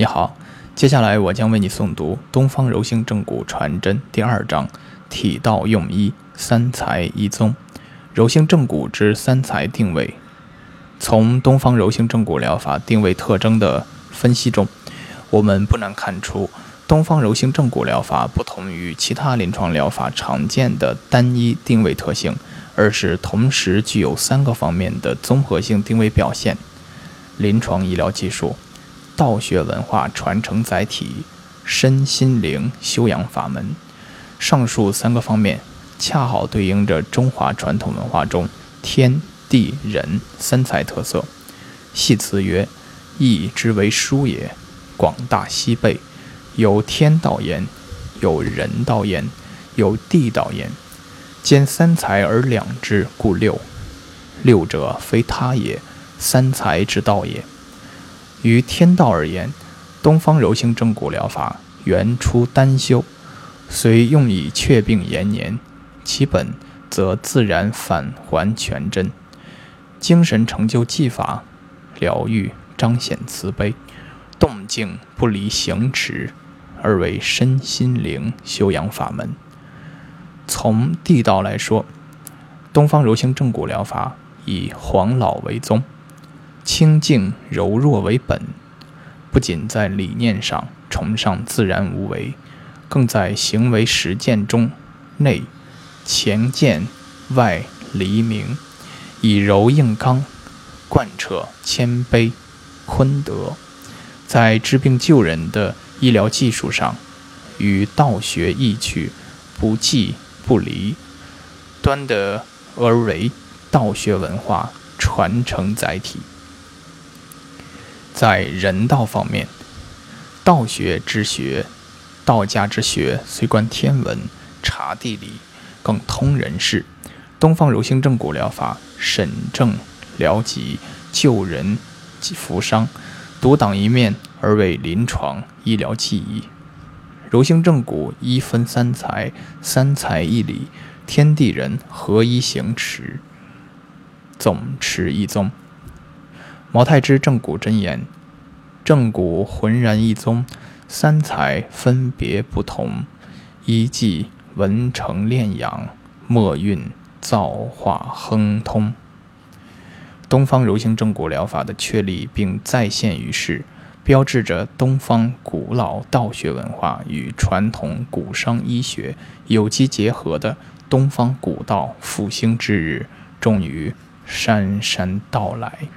你好，接下来我将为你诵读《东方柔性正骨传真》第二章：体道用医，三才一宗。柔性正骨之三才定位。从东方柔性正骨疗法定位特征的分析中，我们不难看出，东方柔性正骨疗法不同于其他临床疗法常见的单一定位特性，而是同时具有三个方面的综合性定位表现。临床医疗技术、道学文化传承载体、身心灵修养法门，上述三个方面恰好对应着中华传统文化中天地人三才特色。系辞曰：“义之为书也，广大西备，有天道焉，有人道焉，有地道焉。兼三才而两之，故六。六者非他也。”三才之道也。于天道而言，东方柔性正骨疗法原出丹修，虽用以却病延年，其本则自然返还全真。精神成就技法，疗愈彰显慈悲，动静不离行持，而为身心灵修养法门。从地道来说，东方柔性正骨疗法以黄老为宗。清净柔弱为本，不仅在理念上崇尚自然无为，更在行为实践中内乾见外黎明，以柔应刚，贯彻谦卑坤德，在治病救人的医疗技术上，与道学异趣不弃不离，端得而为道学文化传承载体。在人道方面，道学之学，道家之学虽观天文、察地理，更通人事。东方柔性正骨疗法审症疗疾、救人及扶伤，独当一面而为临床医疗技艺。柔性正骨一分三才，三才一理，天地人合一行持，总持一宗。毛太之正骨真言：正骨浑然一宗，三才分别不同，一即文成炼养，墨韵造化亨通。东方柔性正骨疗法的确立并再现于世，标志着东方古老道学文化与传统古商医学有机结合的东方古道复兴之日，终于姗姗到来。